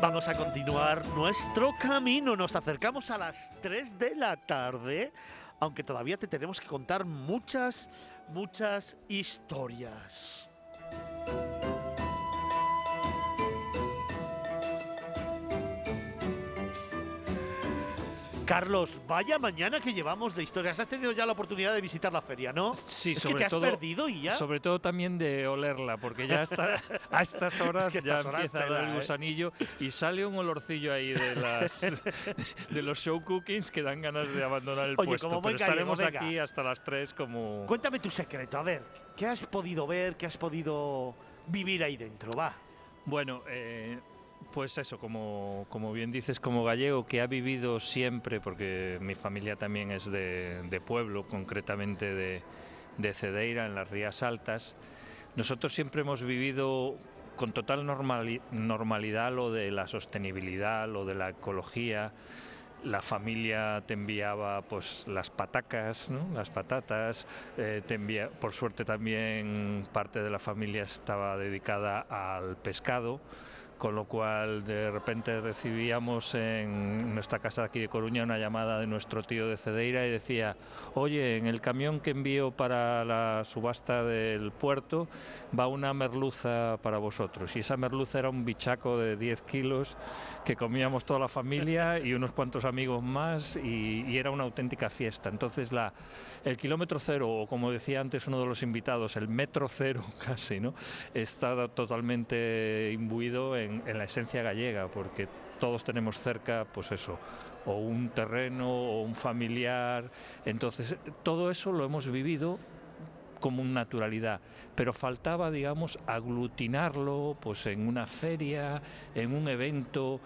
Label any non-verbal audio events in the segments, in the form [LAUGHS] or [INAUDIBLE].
Vamos a continuar nuestro camino. Nos acercamos a las 3 de la tarde, aunque todavía te tenemos que contar muchas, muchas historias. Carlos, vaya mañana que llevamos de historias. Has tenido ya la oportunidad de visitar la feria, ¿no? Sí, es sobre que te has todo, perdido y ya. Sobre todo también de olerla, porque ya está, a estas [LAUGHS] horas que ya horas empieza a dar el ¿eh? gusanillo y sale un olorcillo ahí de las [LAUGHS] de los show cookings que dan ganas de abandonar el Oye, puesto. como Pero estaremos aquí hasta las 3 como Cuéntame tu secreto, a ver, ¿qué has podido ver, qué has podido vivir ahí dentro? Va. Bueno, eh, pues eso, como, como bien dices, como gallego que ha vivido siempre, porque mi familia también es de, pueblo, concretamente de, de Cedeira, en las Rías Altas, nosotros siempre hemos vivido con total normali- normalidad lo de la sostenibilidad, lo de la ecología. La familia te enviaba pues las patacas, las patatas, eh, te envía, por suerte también parte de la familia estaba dedicada al pescado, con lo cual de repente recibíamos en nuestra casa de aquí de Coruña una llamada de nuestro tío de Cedeira y decía, oye, en el camión que envío para la subasta del puerto va una merluza para vosotros. Y esa merluza era un bichaco de 10 kilos que comíamos toda la familia y unos cuantos amigos más y, era una auténtica fiesta. Entonces la, el kilómetro cero, o como decía antes uno de los invitados, el metro cero [LAUGHS] casi, ¿no? está totalmente imbuido en, en la esencia gallega, porque todos tenemos cerca, pues eso, o un terreno o un familiar. Entonces, todo eso lo hemos vivido como una naturalidad, pero faltaba, digamos, aglutinarlo pues en una feria, en un evento,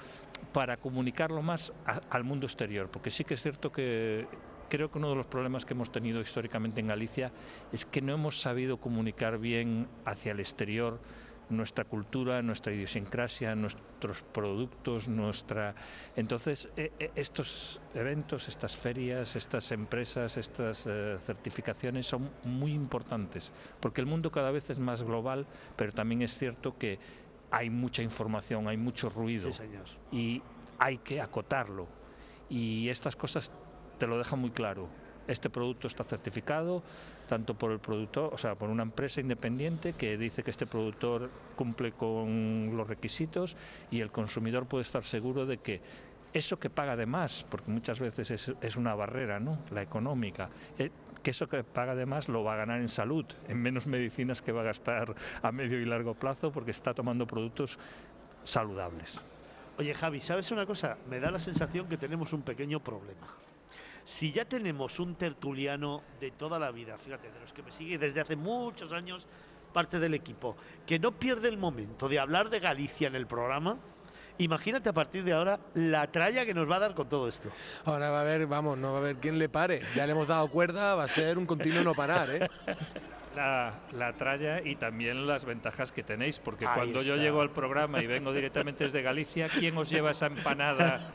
para comunicarlo más al mundo exterior, porque sí que es cierto que creo que uno de los problemas que hemos tenido históricamente en Galicia es que no hemos sabido comunicar bien hacia el exterior nuestra cultura, nuestra idiosincrasia, nuestros productos, nuestra... Entonces, eh, eh, estos eventos, estas ferias, estas empresas, estas eh, certificaciones son muy importantes, porque el mundo cada vez es más global, pero también es cierto que hay mucha información, hay mucho ruido Sí, señor. y hay que acotarlo. Y estas cosas te lo dejan muy claro. Este producto está certificado tanto por el productor, o sea, por una empresa independiente que dice que este productor cumple con los requisitos y el consumidor puede estar seguro de que eso que paga de más, porque muchas veces es, una barrera, ¿no? La económica, eh, que eso que paga de más lo va a ganar en salud, en menos medicinas que va a gastar a medio y largo plazo porque está tomando productos saludables. Oye, Javi, ¿sabes una cosa? Me da la sensación que tenemos un pequeño problema. Si ya tenemos un tertuliano de toda la vida, fíjate, de los que me sigue desde hace muchos años, parte del equipo, que no pierde el momento de hablar de Galicia en el programa, imagínate a partir de ahora la tralla que nos va a dar con todo esto. Ahora va a haber, vamos, no va a haber quien le pare. Ya le hemos dado cuerda, va a ser un continuo no parar, ¿eh? [LAUGHS] la, la tralla y también las ventajas que tenéis, porque Ahí cuando yo está. llego al programa y vengo directamente desde Galicia, ¿quién os lleva esa empanada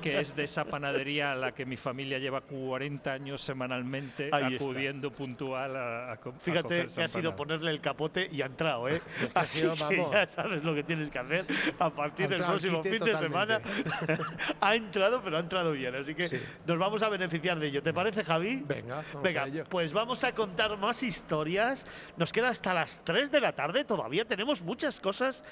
que es de esa panadería a la que mi familia lleva 40 años semanalmente Ahí está. acudiendo puntual a, a Fíjate que ha sido ponerle el capote y ha entrado, ¿eh? [LAUGHS] ha Así sido, que ya sabes lo que tienes que hacer a partir del próximo fin de semana. [LAUGHS] ha entrado, pero ha entrado bien. Así que Sí. nos vamos a beneficiar de ello. ¿Te parece, Javi? Venga, vamos Venga, a ello. pues vamos a contar más historias. Nos queda hasta las 3 de la tarde. Todavía tenemos muchas cosas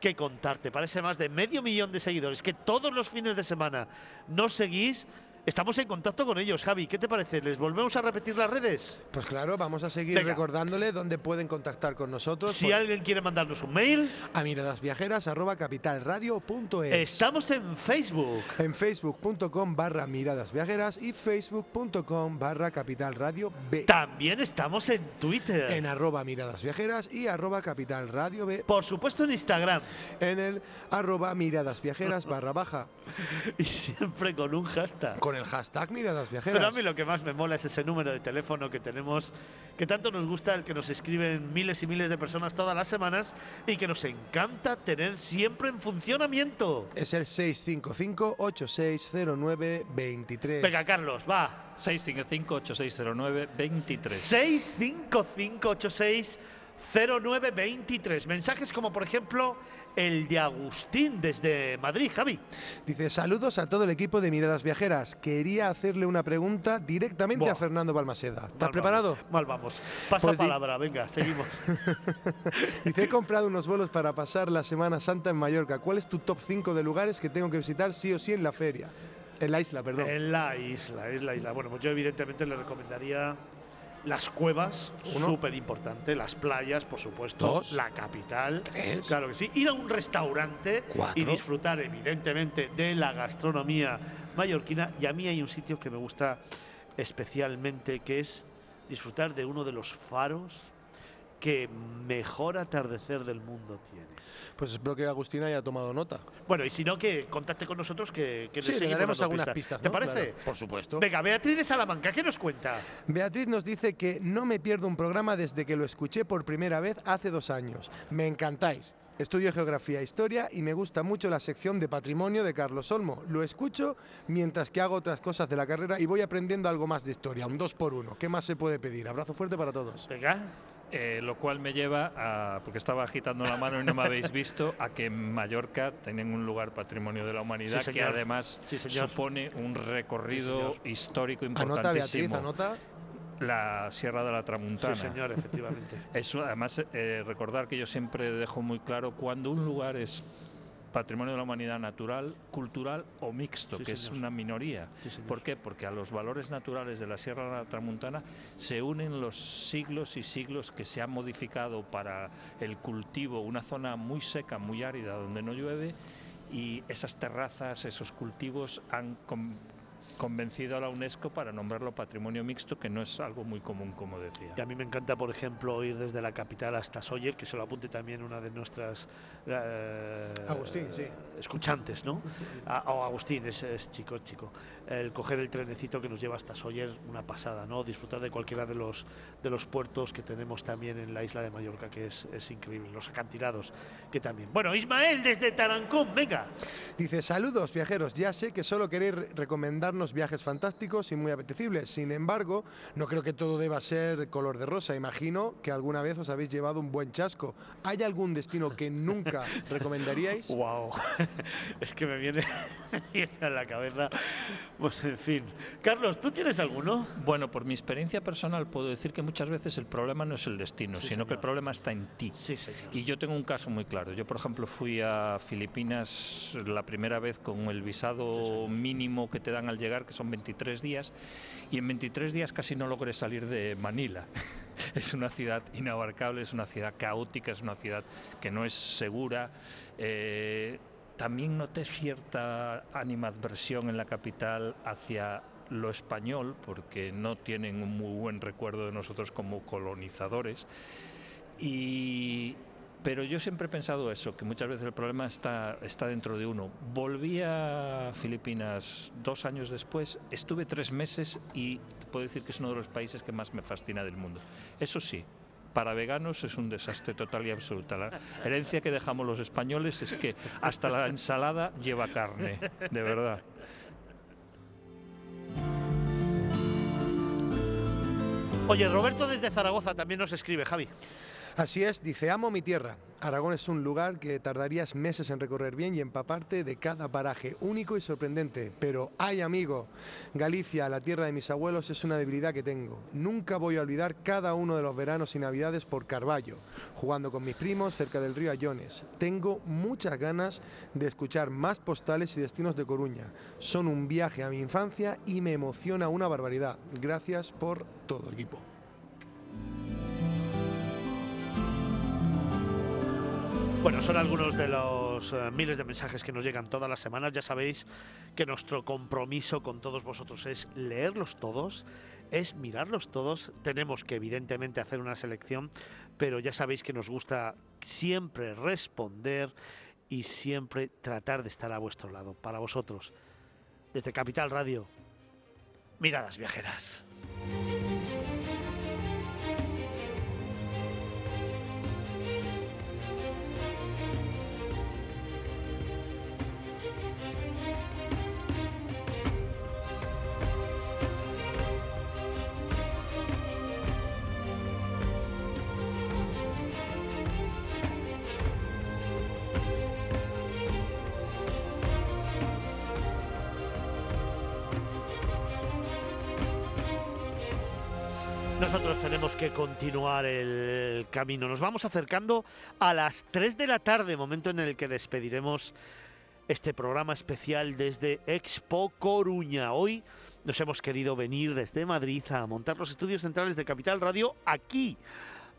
que contarte. Parece más de medio millón de seguidores que todos los fines de semana nos seguís. Estamos en contacto con ellos, Javi. ¿Qué te parece? ¿Les volvemos a repetir las redes? Pues claro, vamos a seguir Venga. recordándole dónde pueden contactar con nosotros. Si por- alguien quiere mandarnos un mail, a miradasviajeras@capitalradio.es. estamos en Facebook. en facebook.com barra miradas viajeras y facebook.com barra capital radio B. También estamos en Twitter. En arroba miradas viajeras y arroba capital radio B. Por supuesto en Instagram. En el arroba miradas viajeras barra baja. [LAUGHS] Y siempre con un hashtag. Con el hashtag miradas Pero a viajeras. mí lo que más me mola es ese número de teléfono que tenemos, que tanto nos gusta, el que nos escriben miles y miles de personas todas las semanas y que nos encanta tener siempre en funcionamiento. Es el 655-8609-23. Venga, Carlos, va. 655-8609-23. 65586 0923. Mensajes como por ejemplo el de Agustín desde Madrid, Javi. Dice, saludos a todo el equipo de Miradas Viajeras. Quería hacerle una pregunta directamente Buah. a Fernando Balmaseda. ¿Estás Mal preparado? vamos, Mal vamos. Pasa Pues palabra, venga, seguimos. [LAUGHS] Dice, he comprado unos vuelos para pasar la Semana Santa en Mallorca. ¿Cuál es tu top 5 de lugares que tengo que visitar sí o sí en la feria? En la isla, perdón. En la isla, es la isla. Bueno, pues yo evidentemente le recomendaría las cuevas, súper importante, las playas, por supuesto, Dos. la capital, Tres. claro que sí, ir a un restaurante Cuatro. y disfrutar evidentemente de la gastronomía mallorquina. Y a mí hay un sitio que me gusta especialmente, que es disfrutar de uno de los faros que mejor atardecer del mundo tiene. Pues espero que Agustina haya tomado nota. Bueno, y si no, que contacte con nosotros, que, que Sí, le daremos algunas pistas. ¿Te ¿no? parece? Claro, por supuesto. Venga, Beatriz de Salamanca, ¿qué nos cuenta? Beatriz nos dice que no me pierdo un programa desde que lo escuché por primera vez hace dos años. Me encantáis. Estudio Geografía e Historia y me gusta mucho la sección de Patrimonio de Carlos Olmo. Lo escucho mientras que hago otras cosas de la carrera y voy aprendiendo algo más de historia, un dos por uno. ¿Qué más se puede pedir? Abrazo fuerte para todos. Venga. Eh, lo cual me lleva a, porque estaba agitando la mano y no me habéis visto, a que en Mallorca tienen un lugar patrimonio de la humanidad Sí, que además Sí, supone un recorrido Sí, histórico Anota, importantísimo. Beatriz, anota. La Sierra de la Tramuntana. Sí, señor, efectivamente. [LAUGHS] Eso, además, eh, recordar que yo siempre dejo muy claro cuando un lugar es patrimonio de la humanidad natural, cultural o mixto, Sí, que es una minoría. Sí. ¿Por qué? Porque a los valores naturales de la Sierra de la Tramuntana se unen los siglos y siglos que se han modificado para el cultivo, una zona muy seca, muy árida, donde no llueve, y esas terrazas, esos cultivos han convencido a la UNESCO para nombrarlo patrimonio mixto, que no es algo muy común, como decía. Y a mí me encanta, por ejemplo, ir desde la capital hasta Sóller, que se lo apunte también una de nuestras eh, Agustín, sí. escuchantes, ¿no? A- o Agustín, es, es chico, es chico. El coger el trenecito que nos lleva hasta Sóller, una pasada, ¿no? Disfrutar de cualquiera de los, de los puertos que tenemos también en la isla de Mallorca, que es, es increíble. Los acantilados, que también. Bueno, Ismael, desde Tarancón, venga. Dice, saludos viajeros, ya sé que solo queréis re- recomendarnos viajes fantásticos y muy apetecibles, sin embargo, no creo que todo deba ser color de rosa, imagino que alguna vez os habéis llevado un buen chasco. ¿Hay algún destino que nunca [LAUGHS] recomendaríais? Wow, [LAUGHS] es que [LAUGHS] me viene a la cabeza. Pues en fin. Carlos, ¿tú tienes alguno? Bueno, por mi experiencia personal puedo decir que muchas veces el problema no es el destino, Sí, sino que el señor. problema está en ti. Sí, señor. Y yo tengo un caso muy claro. Yo, por ejemplo, fui a Filipinas la primera vez con el visado mínimo que te dan al llegar, que son 23 días, y en 23 días casi no logré salir de Manila. [LAUGHS] es una ciudad inabarcable, es una ciudad caótica, es una ciudad que no es segura. Eh, también noté cierta animadversión en la capital hacia lo español, porque no tienen un muy buen recuerdo de nosotros como colonizadores. Y, pero yo siempre he pensado eso, que muchas veces el problema está, está dentro de uno. Volví a Filipinas dos años después, estuve tres meses y puedo decir que es uno de los países que más me fascina del mundo. Eso sí. Para veganos es un desastre total y absoluta. La herencia que dejamos los españoles es que hasta la ensalada lleva carne, de verdad. Oye, Roberto desde Zaragoza también nos escribe, Javi. Así es, dice, amo mi tierra. Aragón es un lugar que tardarías meses en recorrer bien y empaparte de cada paraje, único y sorprendente. Pero, ay amigo, Galicia, la tierra de mis abuelos, es una debilidad que tengo. Nunca voy a olvidar cada uno de los veranos y navidades por Carballo, jugando con mis primos cerca del río Ayones. Tengo muchas ganas de escuchar más postales y destinos de Coruña. Son un viaje a mi infancia y me emociona una barbaridad. Gracias por todo, equipo. Bueno, son algunos de los eh, miles de mensajes que nos llegan todas las semanas. Ya sabéis que nuestro compromiso con todos vosotros es leerlos todos, es mirarlos todos. Tenemos que evidentemente hacer una selección, pero ya sabéis que nos gusta siempre responder y siempre tratar de estar a vuestro lado, para vosotros. Desde Capital Radio, miradas viajeras. Nosotros tenemos que continuar el camino. Nos vamos acercando a las 3 de la tarde, momento en el que despediremos este programa especial desde Expo Coruña. Hoy nos hemos querido venir desde Madrid a montar los estudios centrales de Capital Radio aquí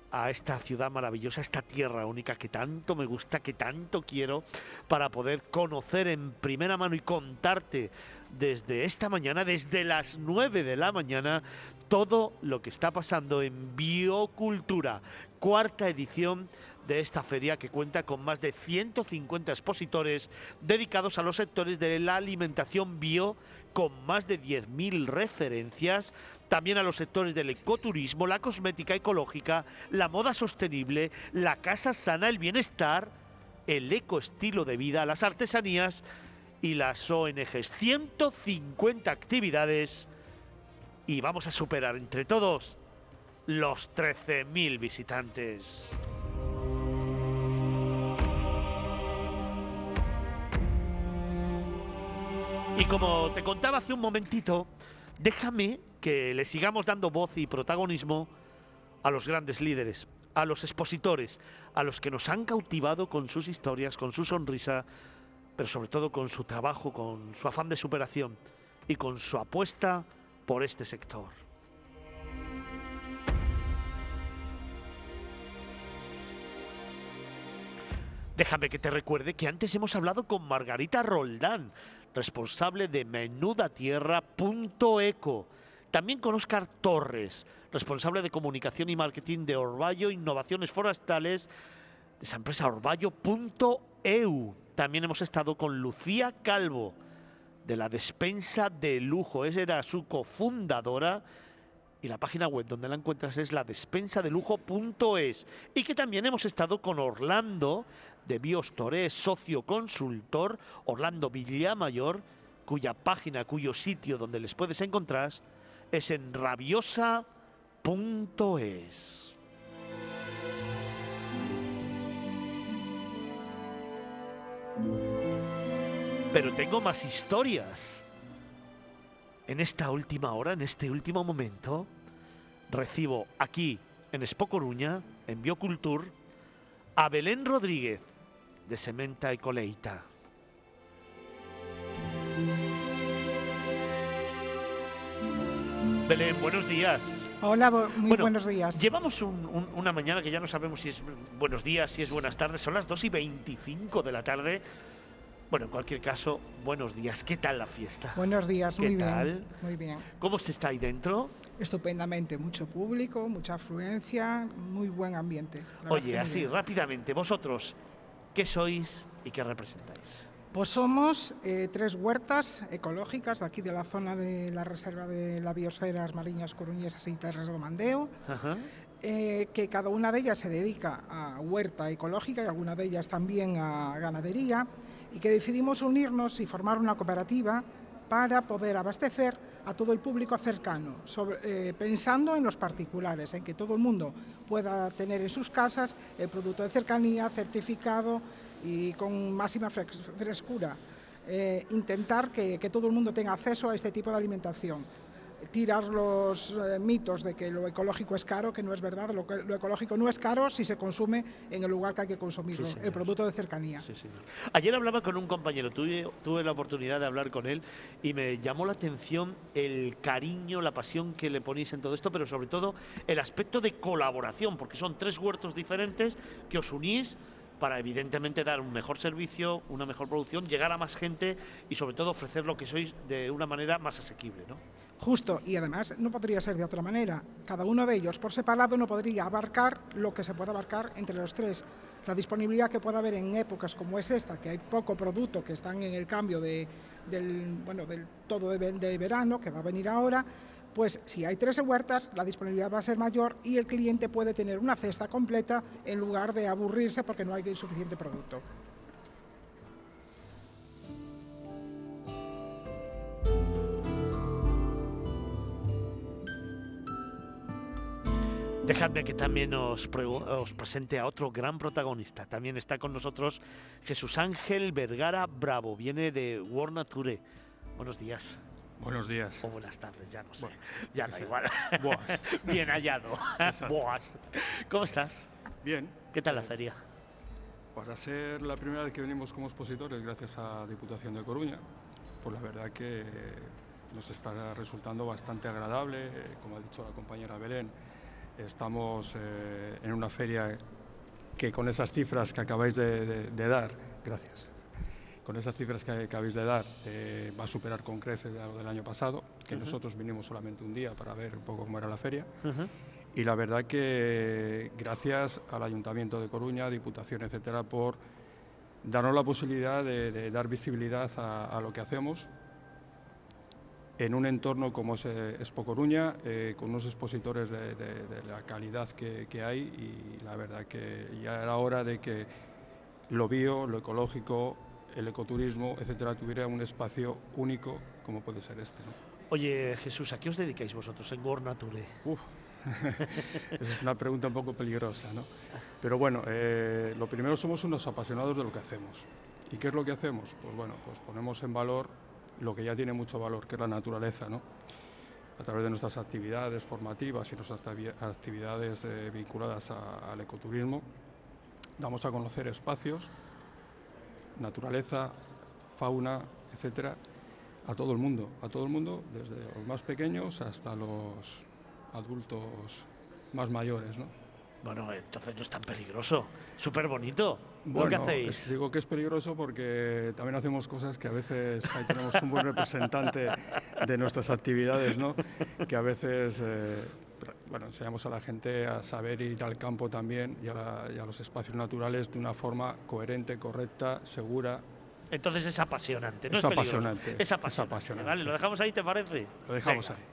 a esta ciudad maravillosa, esta tierra única que tanto me gusta, que tanto quiero, para poder conocer en primera mano y contarte desde esta mañana, desde las 9 de la mañana, todo lo que está pasando en Biocultura, cuarta edición de esta feria que cuenta con más de 150 expositores dedicados a los sectores de la alimentación bio, con más de 10.000 referencias, también a los sectores del ecoturismo, la cosmética ecológica, la moda sostenible, la casa sana, el bienestar, el ecoestilo de vida, las artesanías y las ONGs. 150 actividades y vamos a superar entre todos los 13.000 visitantes. Y como te contaba hace un momentito, déjame que le sigamos dando voz y protagonismo a los grandes líderes, a los expositores, a los que nos han cautivado con sus historias, con su sonrisa, pero sobre todo con su trabajo, con su afán de superación y con su apuesta por este sector. Déjame que te recuerde que antes hemos hablado con Margarita Roldán, responsable de menudatierra.eco. También con Oscar Torres, responsable de comunicación y marketing de Orvallo Innovaciones Forestales, de esa empresa orvallo.eu. También hemos estado con Lucía Calvo, de la despensa de lujo. Esa era su cofundadora y la página web donde la encuentras es la despensadelujo.es. Y que también hemos estado con Orlando de Biostore, socio consultor, Orlando Villamayor, cuya página, cuyo sitio donde les puedes encontrar es en rabiosa.es. Pero tengo más historias. En esta última hora, en este último momento, recibo aquí, en Expo Coruña, en Biocultur, a Belén Rodríguez, de Sementa y Coleita. Belén, buenos días. Hola, muy Bueno, buenos días. Llevamos un- un- una mañana que ya no sabemos si es buenos días, si es buenas tardes. Son las 2 y 25 de la tarde. Bueno, en cualquier caso, buenos días. ¿Qué tal la fiesta? Buenos días, ¿Qué muy tal? bien. Muy bien. ¿Cómo se está ahí dentro? Estupendamente, mucho público, mucha afluencia, muy buen ambiente. Oye, así, rápidamente, vosotros, ¿qué sois y qué representáis? Pues somos eh, tres huertas ecológicas de aquí de la zona de la Reserva de la Biosfera As Mariñas Coruñesas y Terres do Mandeo, Ajá. eh, que cada una de ellas se dedica a huerta ecológica y alguna de ellas también a ganadería, y que decidimos unirnos y formar una cooperativa para poder abastecer a todo el público cercano, sobre- eh, pensando en los particulares, en que todo el mundo pueda tener en sus casas el producto de cercanía certificado y con máxima frescura. Eh, intentar que, que todo el mundo tenga acceso a este tipo de alimentación tirar los eh, mitos de que lo ecológico es caro, que no es verdad, lo, lo ecológico no es caro si se consume en el lugar que hay que consumirlo, Sí, el producto de cercanía. Sí. Ayer hablaba con un compañero, tuve, tuve la oportunidad de hablar con él y me llamó la atención el cariño, la pasión que le ponéis en todo esto, pero sobre todo el aspecto de colaboración, porque son tres huertos diferentes que os unís para evidentemente dar un mejor servicio, una mejor producción, llegar a más gente y sobre todo ofrecer lo que sois de una manera más asequible, ¿no? Justo, y además no podría ser de otra manera. Cada uno de ellos por separado no podría abarcar lo que se puede abarcar entre los tres. La disponibilidad que puede haber en épocas como es esta, que hay poco producto, que están en el cambio de, del, bueno, del todo de verano, que va a venir ahora, pues si hay tres huertas, la disponibilidad va a ser mayor y el cliente puede tener una cesta completa en lugar de aburrirse porque no hay suficiente producto. Dejadme que también os presente a otro gran protagonista. También está con nosotros Jesús Ángel Vergara Bravo, viene de World Nature. Buenos días. Buenos días. O buenas tardes, ya no sé. Bueno, ya da sea. igual. Boas. [LAUGHS] Bien hallado. Exacto. Boas. ¿Cómo estás? Bien. ¿Qué tal la feria? Para ser la primera vez que venimos como expositores, gracias a Diputación de Coruña, pues la verdad que nos está resultando bastante agradable. Como ha dicho la compañera Belén, estamos eh, en una feria que con esas cifras que acabáis de, de- de dar, gracias, con esas cifras que, que acabáis de dar, eh, va a superar con creces a lo del año pasado, que nosotros vinimos solamente un día para ver un poco cómo era la feria. Y la verdad que gracias al Ayuntamiento de Coruña, Diputación, etcétera, por darnos la posibilidad de, de dar visibilidad a, a lo que hacemos en un entorno como es eh, Expo Coruña, eh, con unos expositores de, de- de la calidad que, que hay. Y la verdad que ya era hora de que lo bio, lo ecológico, el ecoturismo, etcétera, tuviera un espacio único como puede ser este. ¿no? Oye, Jesús, ¿a qué os dedicáis vosotros en World Nature? Uf, [LAUGHS] esa es una pregunta un poco peligrosa, ¿no? Pero bueno, eh, lo primero somos unos apasionados de lo que hacemos. ¿Y qué es lo que hacemos? Pues bueno, pues ponemos en valor lo que ya tiene mucho valor, que es la naturaleza, ¿no? A través de nuestras actividades formativas y nuestras activi- actividades eh, vinculadas a- al ecoturismo, damos a conocer espacios, naturaleza, fauna, etcétera, a todo el mundo, a todo el mundo, desde los más pequeños hasta los adultos más mayores, ¿no? Bueno, entonces no es tan peligroso. Súper bonito. ¿Lo que Bueno, hacéis? es- digo que es peligroso porque también hacemos cosas que a veces ahí tenemos un buen representante de nuestras actividades, ¿no? Que a veces, eh, bueno, enseñamos a la gente a saber ir al campo también y a, la- y a los espacios naturales de una forma coherente, correcta, segura. Entonces es apasionante, no es, Es apasionante, Es es apasionante. apasionante. Vale, lo dejamos ahí, ¿te parece? Lo dejamos Venga. ahí.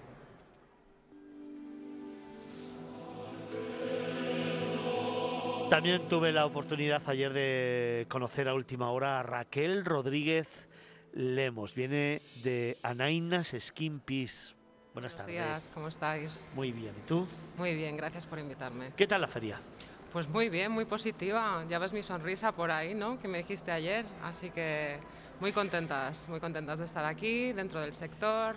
También tuve la oportunidad ayer de conocer a última hora a Raquel Rodríguez Lemos. Viene de Anainas Skin Peace. Buenas Buenos tardes. días, ¿cómo estáis? Muy bien. ¿Y tú? Muy bien, gracias por invitarme. ¿Qué tal la feria? Pues muy bien, muy positiva. Ya ves mi sonrisa por ahí, ¿no? Que me dijiste ayer. Así que muy contentas, muy contentas de estar aquí, dentro del sector,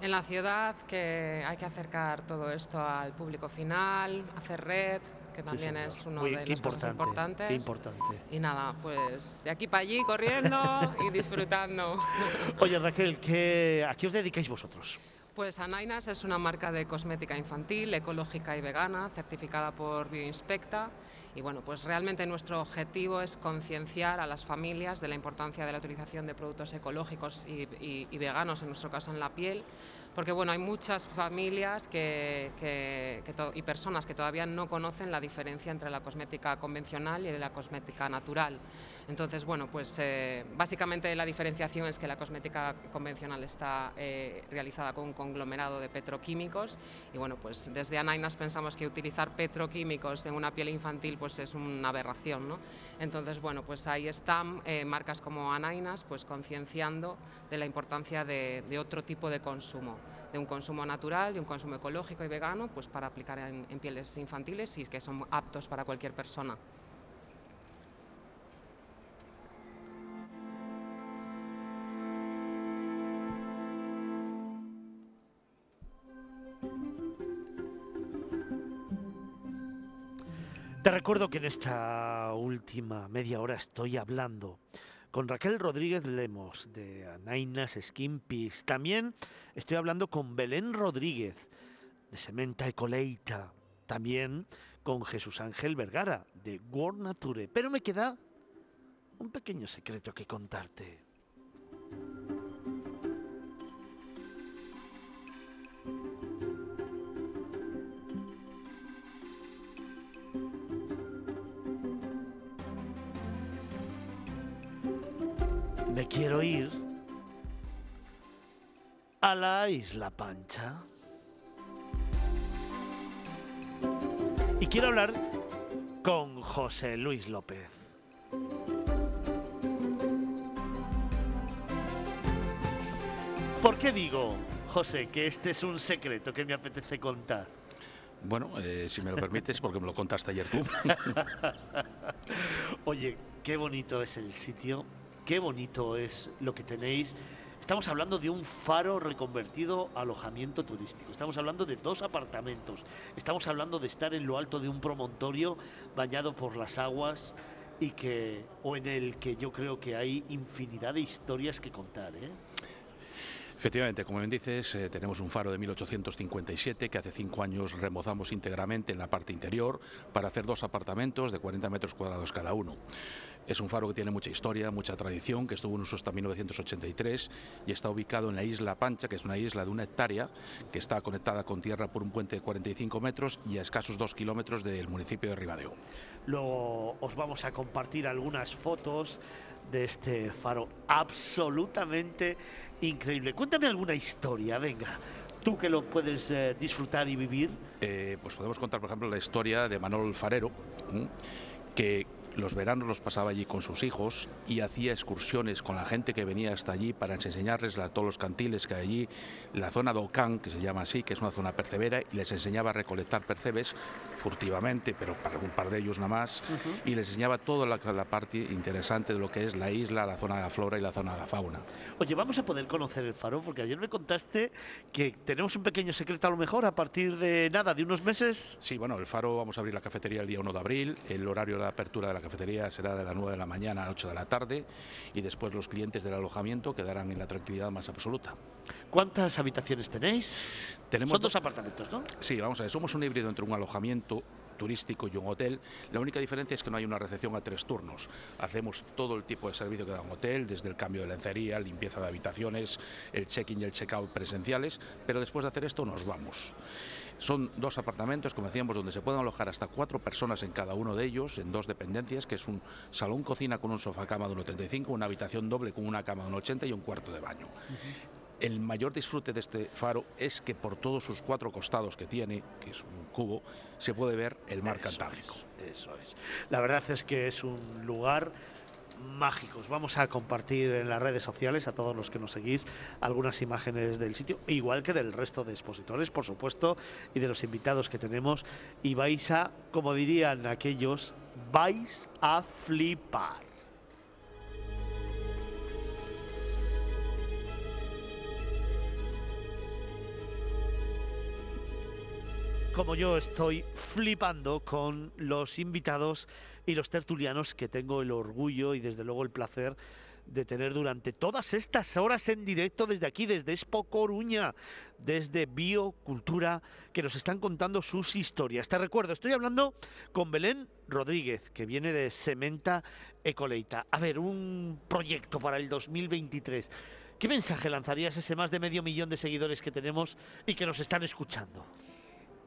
en la ciudad, que hay que acercar todo esto al público final, hacer red, que Sí, también señor. es uno de los importante, importantes. Qué importante. Y nada, pues de aquí para allí corriendo y disfrutando. [LAUGHS] Oye, Raquel, ¿qué, ¿a qué os dedicáis vosotros? Pues Anainas es una marca de cosmética infantil, ecológica y vegana, certificada por Bioinspecta. Y bueno, pues realmente nuestro objetivo es concienciar a las familias de la importancia de la utilización de productos ecológicos y, veganos, en nuestro caso en la piel, porque bueno, hay muchas familias que, que- y personas que todavía no conocen la diferencia entre la cosmética convencional y la cosmética natural. Entonces, bueno, pues eh, básicamente la diferenciación es que la cosmética convencional está eh, realizada con un conglomerado de petroquímicos y bueno, pues desde Anainas pensamos que utilizar petroquímicos en una piel infantil pues es una aberración, ¿no? Entonces, bueno, pues ahí están eh, marcas como Anainas pues concienciando de la importancia de, otro tipo de consumo de un consumo natural, de un consumo ecológico y vegano, pues para aplicar en pieles infantiles y que son aptos para cualquier persona. Te recuerdo que en esta última media hora estoy hablando con Raquel Rodríguez Lemos de Anainas Peace. También estoy hablando con Belén Rodríguez de Sementa Ecoleita. También con Jesús Ángel Vergara de World. Pero me queda un pequeño secreto que contarte. La Isla Pancha. Y quiero hablar con José Luis López. ¿Por qué digo, José, que este es un secreto que me apetece contar? Bueno, eh, si me lo permites, porque me lo contaste ayer tú. [LAUGHS] Oye, qué bonito es el sitio, qué bonito es lo que tenéis. Estamos hablando de un faro reconvertido alojamiento turístico. Estamos hablando de dos apartamentos. Estamos hablando de estar en lo alto de un promontorio bañado por las aguas y que o en el que yo creo que hay infinidad de historias que contar, ¿eh? Efectivamente, como bien dices, eh, tenemos un faro de 1857 que hace cinco años remozamos íntegramente en la parte interior para hacer dos apartamentos de 40 metros cuadrados cada uno. Es un faro que tiene mucha historia, mucha tradición, que estuvo en uso hasta 1983 y está ubicado en la isla Pancha, que es una isla de una hectárea, que está conectada con tierra por un puente de 45 metros y a escasos dos kilómetros del municipio de Ribadeo. Luego os vamos a compartir algunas fotos de este faro absolutamente increíble. Cuéntame alguna historia, venga. Tú que lo puedes eh, disfrutar y vivir. Eh, pues podemos contar, por ejemplo, la historia de Manol Farero, que los veranos los pasaba allí con sus hijos y hacía excursiones con la gente que venía hasta allí para enseñarles a todos los cantiles que hay allí, la zona de Ocán, que se llama así, que es una zona percebera, y les enseñaba a recolectar percebes furtivamente, pero para un par de ellos nada más, y les enseñaba toda la, la parte interesante de lo que es la isla, la zona de la flora y la zona de la fauna. Oye, vamos a poder conocer el faro, porque ayer me contaste que tenemos un pequeño secreto a lo mejor a partir de nada, de unos meses. Sí, bueno, el Faro vamos a abrir la cafetería el día 1 de abril. El horario de apertura de la cafetería será de las 9 de la mañana a 8 de la tarde y después los clientes del alojamiento quedarán en la tranquilidad más absoluta. ¿Cuántas habitaciones tenéis? Tenemos Son do- dos apartamentos, ¿no? Sí, vamos a ver, somos un híbrido entre un alojamiento turístico y un hotel. La única diferencia es que no hay una recepción a tres turnos. Hacemos todo el tipo de servicio que da un hotel, desde el cambio de lencería, limpieza de habitaciones, el check-in y el check-out presenciales, pero después de hacer esto nos vamos. Son dos apartamentos, como decíamos, donde se pueden alojar hasta cuatro personas en cada uno de ellos, en dos dependencias, que es un salón cocina con un sofá cama de 1,85, una habitación doble con una cama de 1,80 y un cuarto de baño. El mayor disfrute de este faro es que por todos sus cuatro costados que tiene, que es un cubo, se puede ver el mar Eso Cantábrico. es, eso es. La verdad es que es un lugar mágico. Os Vamos a compartir en las redes sociales a todos los que nos seguís algunas imágenes del sitio, igual que del resto de expositores, por supuesto, y de los invitados que tenemos. Y vais a, como dirían aquellos, vais a flipar. Como yo estoy flipando con los invitados y los tertulianos que tengo el orgullo y desde luego el placer de tener durante todas estas horas en directo desde aquí, desde Expo Coruña, desde Biocultura, que nos están contando sus historias. Te recuerdo, estoy hablando con Belén Rodríguez, que viene de Sementa Ecoleita. A ver, un proyecto para el 2023. ¿Qué mensaje lanzarías a ese más de medio millón de seguidores que tenemos y que nos están escuchando?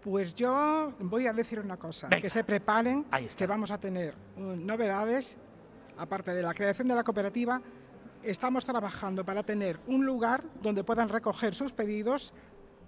Pues yo voy a decir una cosa, Venga. que se preparen, que vamos a tener uh, novedades, aparte de la creación de la cooperativa, estamos trabajando para tener un lugar donde puedan recoger sus pedidos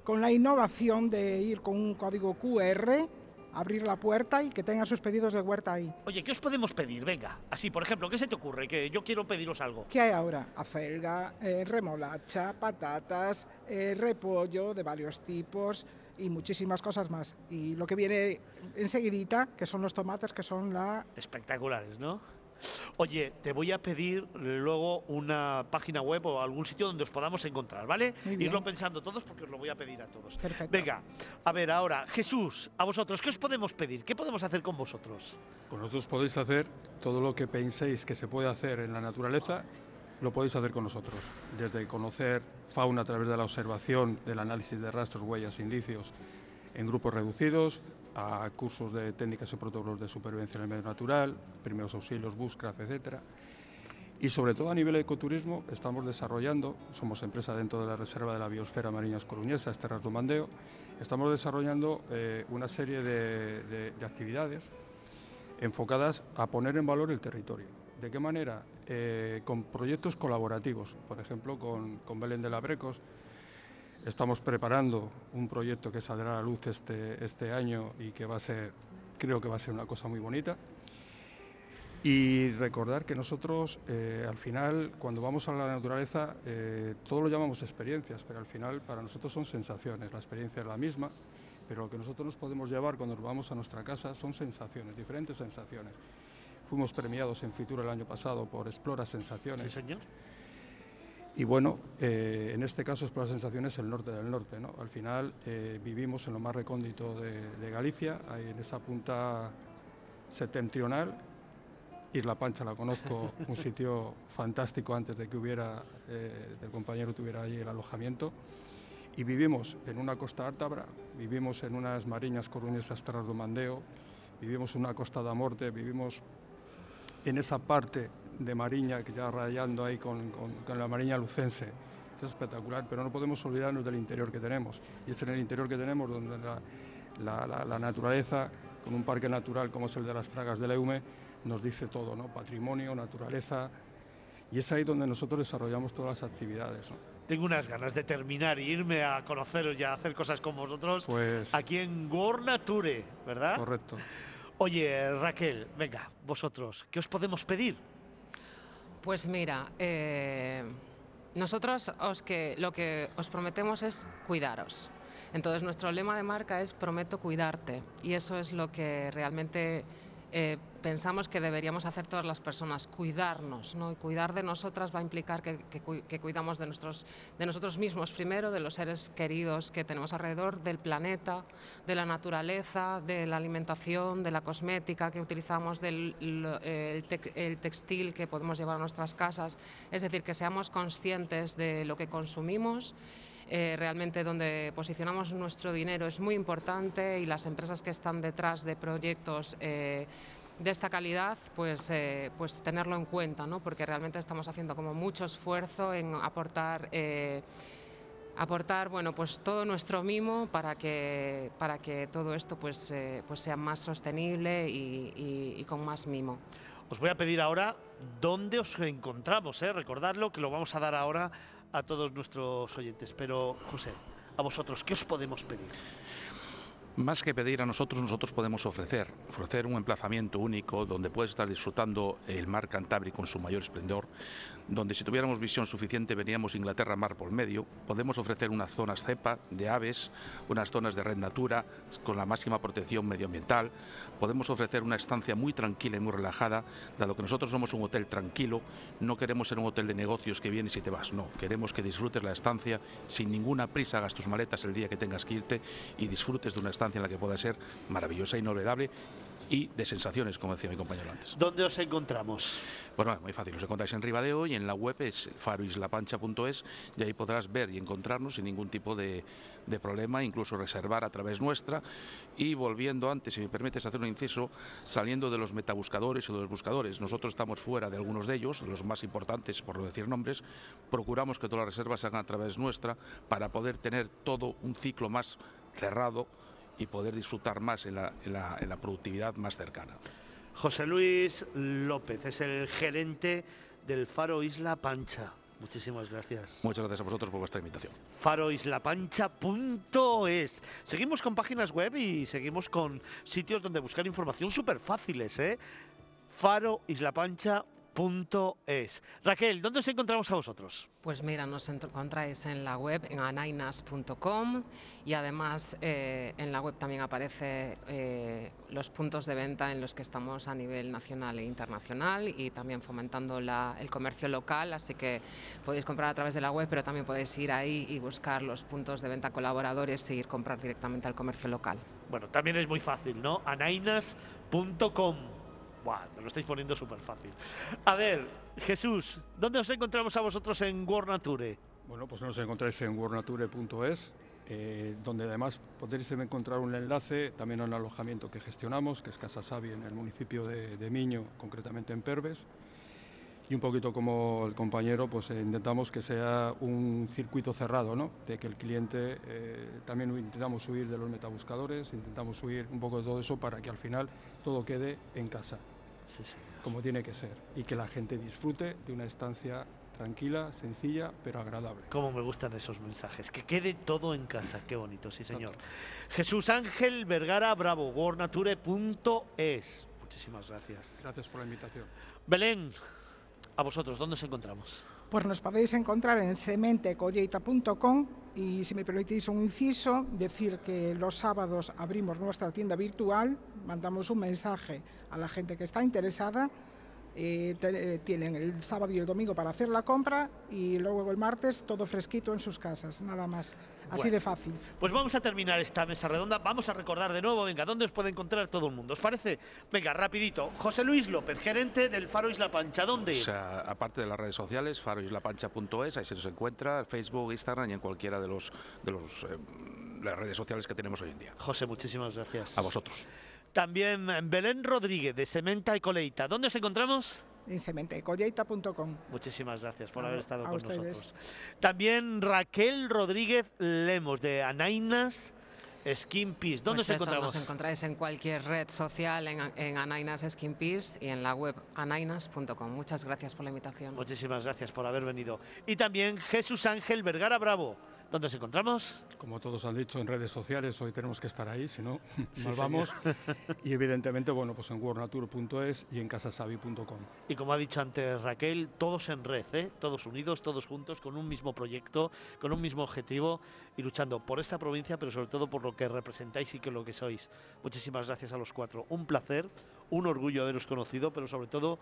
con la innovación de ir con un código QR, abrir la puerta y que tengan sus pedidos de huerta ahí. Oye, ¿qué os podemos pedir? Venga, así, por ejemplo, ¿qué se te ocurre? Que yo quiero pediros algo. ¿Qué hay ahora? Acelga, eh, remolacha, patatas, eh, repollo de varios tipos y muchísimas cosas más. Y lo que viene enseguidita, que son los tomates, que son la... Espectaculares, ¿no? Oye, te voy a pedir luego una página web o algún sitio donde os podamos encontrar, ¿vale? Irlo pensando todos porque os lo voy a pedir a todos. Perfecto. Venga, a ver ahora, Jesús, a vosotros, ¿qué os podemos pedir? ¿Qué podemos hacer con vosotros? Pues vosotros podéis hacer todo lo que penséis que se puede hacer en la naturaleza, lo podéis hacer con nosotros. Desde conocer fauna a través de la observación, del análisis de rastros, huellas, indicios en grupos reducidos, a cursos de técnicas y protocolos de supervivencia en el medio natural, primeros auxilios, bushcraft, etcétera. Y sobre todo a nivel de ecoturismo estamos desarrollando, somos empresa dentro de la Reserva de la Biosfera Marinas Coruñesas, Terras estamos desarrollando eh, una serie de actividades enfocadas a poner en valor el territorio. ¿De qué manera? Eh, con proyectos colaborativos, por ejemplo, con, con Belén de la Brecos. Estamos preparando un proyecto que saldrá a la luz este, este año y que va a ser, creo que va a ser una cosa muy bonita. Y recordar que nosotros, eh, al final, cuando vamos a la naturaleza, eh, todo lo llamamos experiencias, pero al final para nosotros son sensaciones. La experiencia es la misma, pero lo que nosotros nos podemos llevar cuando nos vamos a nuestra casa son sensaciones, diferentes sensaciones. Fuimos premiados en Fitur el año pasado por Explora Sensaciones. ¿Sí, señor? Y bueno, eh, en este caso es por las sensaciones el norte del norte. ¿no? Al final eh, vivimos en lo más recóndito de, de Galicia, ahí en esa punta septentrional. Isla Pancha la conozco, [LAUGHS] un sitio fantástico antes de que hubiera, eh, del compañero tuviera allí el alojamiento. Y vivimos en una costa ártabra, vivimos en unas mariñas coruñesas terras do Mandeo, vivimos en una costa da Morte, vivimos en esa parte de Mariña que ya rayando ahí con, con- con la Mariña lucense. Es espectacular, pero no podemos olvidarnos del interior que tenemos. Y es en el interior que tenemos donde la, la- la- la naturaleza, con un parque natural como es el de las Fragas de Leume, nos dice todo, ¿no? Patrimonio, naturaleza. Y es ahí donde nosotros desarrollamos todas las actividades. ¿no? Tengo unas ganas de terminar e irme a conoceros y a hacer cosas con vosotros Pues aquí en World Nature, ¿verdad? correcto. Oye, Raquel, venga, vosotros, ¿qué os podemos pedir? Pues mira, eh, nosotros os que, lo que os prometemos es cuidaros. Entonces nuestro lema de marca es prometo cuidarte y eso es lo que realmente eh, pensamos que deberíamos hacer todas las personas, cuidarnos. ¿no? Y cuidar de nosotras va a implicar que, que cu- que cuidamos de, nuestros, de nosotros mismos primero, de los seres queridos que tenemos alrededor, del planeta, de la naturaleza, de la alimentación, de la cosmética que utilizamos, del tec- el textil que podemos llevar a nuestras casas. Es decir, que seamos conscientes de lo que consumimos. Eh, realmente donde posicionamos nuestro dinero es muy importante y las empresas que están detrás de proyectos eh, de esta calidad, pues, eh, pues tenerlo en cuenta, ¿no? porque realmente estamos haciendo como mucho esfuerzo en aportar, aportar bueno, pues todo nuestro mimo para que, para que todo esto pues, pues sea más sostenible y, y- y con más mimo. Os voy a pedir ahora dónde os encontramos, ¿eh? recordadlo que lo vamos a dar ahora a todos nuestros oyentes. Pero, José, a vosotros, ¿qué os podemos pedir? Más que pedir a nosotros, nosotros podemos ofrecer, ofrecer un emplazamiento único donde puedes estar disfrutando el mar Cantábrico en su mayor esplendor, donde si tuviéramos visión suficiente veríamos Inglaterra mar por medio, podemos ofrecer unas zonas cepa de aves, unas zonas de red natura con la máxima protección medioambiental, podemos ofrecer una estancia muy tranquila y muy relajada, dado que nosotros somos un hotel tranquilo, no queremos ser un hotel de negocios que vienes y te vas, no, queremos que disfrutes la estancia sin ninguna prisa, hagas tus maletas el día que tengas que irte y disfrutes de una estancia en la que pueda ser maravillosa, inolvidable y de sensaciones, como decía mi compañero antes. ¿Dónde os encontramos? Bueno, muy fácil, os encontráis en Ribadeo y en la web es faroislapancha.es y ahí podrás ver y encontrarnos sin ningún tipo de, de problema, incluso reservar a través nuestra. Y volviendo antes, si me permites hacer un inciso, saliendo de los metabuscadores o de los buscadores, nosotros estamos fuera de algunos de ellos, los más importantes, por no decir nombres, procuramos que todas las reservas se hagan a través nuestra para poder tener todo un ciclo más cerrado y poder disfrutar más en la, en la- en la productividad más cercana. José Luis López es el gerente del Faro Isla Pancha. Muchísimas gracias. Muchas gracias a vosotros por vuestra invitación. faroislapancha.es. Seguimos con páginas web y seguimos con sitios donde buscar información súper fáciles, ¿eh? faroislapancha.es. Raquel, ¿dónde os encontramos a vosotros? Pues mira, nos encontráis en la web en anainas.com y además eh, en la web también aparece eh, los puntos de venta en los que estamos a nivel nacional e internacional y también fomentando la- el comercio local, así que podéis comprar a través de la web, pero también podéis ir ahí y buscar los puntos de venta colaboradores e ir comprar directamente al comercio local. Bueno, también es muy fácil, ¿no? anainas.com. Buah, me lo estáis poniendo súper fácil. A ver, Jesús, ¿dónde os encontramos a vosotros en World Nature? Bueno, pues nos encontráis en worldnature.es, eh, donde además podréis encontrar un enlace también a un alojamiento que gestionamos, que es Casa Savi en el municipio de, de Miño, concretamente en Perves. Y un poquito como el compañero, pues eh, intentamos que sea un circuito cerrado, ¿no? De que el cliente eh, también intentamos huir de los metabuscadores, intentamos huir un poco de todo eso para que al final todo quede en casa, Sí, como tiene que ser, y que la gente disfrute de una estancia tranquila, sencilla, pero agradable. Cómo me gustan esos mensajes. Que quede todo en casa. Qué bonito, sí, señor. Jesús Ángel Vergara Bravo, worldnature.es. Muchísimas gracias. Gracias por la invitación. Belén, a vosotros, ¿dónde os encontramos? Pues nos podéis encontrar en sementecolleita.com y si me permitís un inciso, decir que los sábados abrimos nuestra tienda virtual, mandamos un mensaje a la gente que está interesada eh, te- eh, tienen el sábado y el domingo para hacer la compra y luego el martes todo fresquito en sus casas, nada más. Así Bueno. de fácil. Pues vamos a terminar esta mesa redonda. Vamos a recordar de nuevo, venga, ¿dónde os puede encontrar todo el mundo? ¿Os parece? Venga, rapidito. José Luis López, gerente del Faro Isla Pancha. ¿Dónde? O sea, aparte de las redes sociales, faroislapancha.es, ahí se nos encuentra, Facebook, Instagram y en cualquiera de los de los eh, las redes sociales que tenemos hoy en día. José, muchísimas gracias. A vosotros. También Belén Rodríguez, de Sementa y Coleita. ¿Dónde os encontramos? En sementecolleita.com. Muchísimas gracias por A- haber estado con ustedes. nosotros. También Raquel Rodríguez Lemos, de Anainas Skin Peace. ¿Dónde Pues os eso, encontramos? Nos encontráis en cualquier red social, en, en Anainas Skin Peace y en la web anainas.com. Muchas gracias por la invitación. Muchísimas gracias por haber venido. Y también Jesús Ángel Vergara Bravo. ¿Dónde os encontramos? Como todos han dicho en redes sociales, hoy tenemos que estar ahí, si no, [LAUGHS] Sí, nos vamos. [LAUGHS] Y evidentemente, bueno, pues en worldnature.es y en casasavi.com. Y como ha dicho antes Raquel, todos en red, ¿eh? todos unidos, todos juntos, con un mismo proyecto, con un mismo objetivo y luchando por esta provincia, pero sobre todo por lo que representáis y que lo que sois. Muchísimas gracias a los cuatro. Un placer, un orgullo haberos conocido, pero sobre todo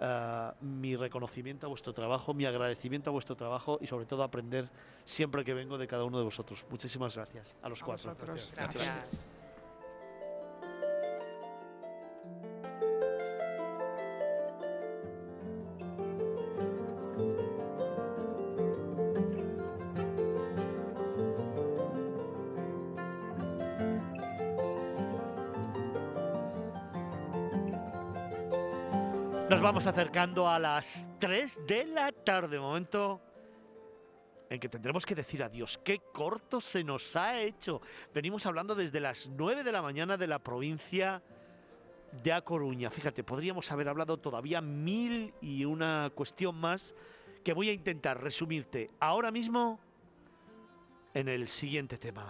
eh, mi reconocimiento a vuestro trabajo, mi agradecimiento a vuestro trabajo y sobre todo aprender siempre que vengo de cada uno de vosotros. Muchísimas gracias a los A cuatro. vosotros. Gracias. Nos vamos acercando a las 3 de la tarde, momento en que tendremos que decir adiós. Qué corto se nos ha hecho. Venimos hablando desde las 9 de la mañana de la provincia de A Coruña. Fíjate, podríamos haber hablado todavía mil y una cuestión más que voy a intentar resumirte ahora mismo en el siguiente tema.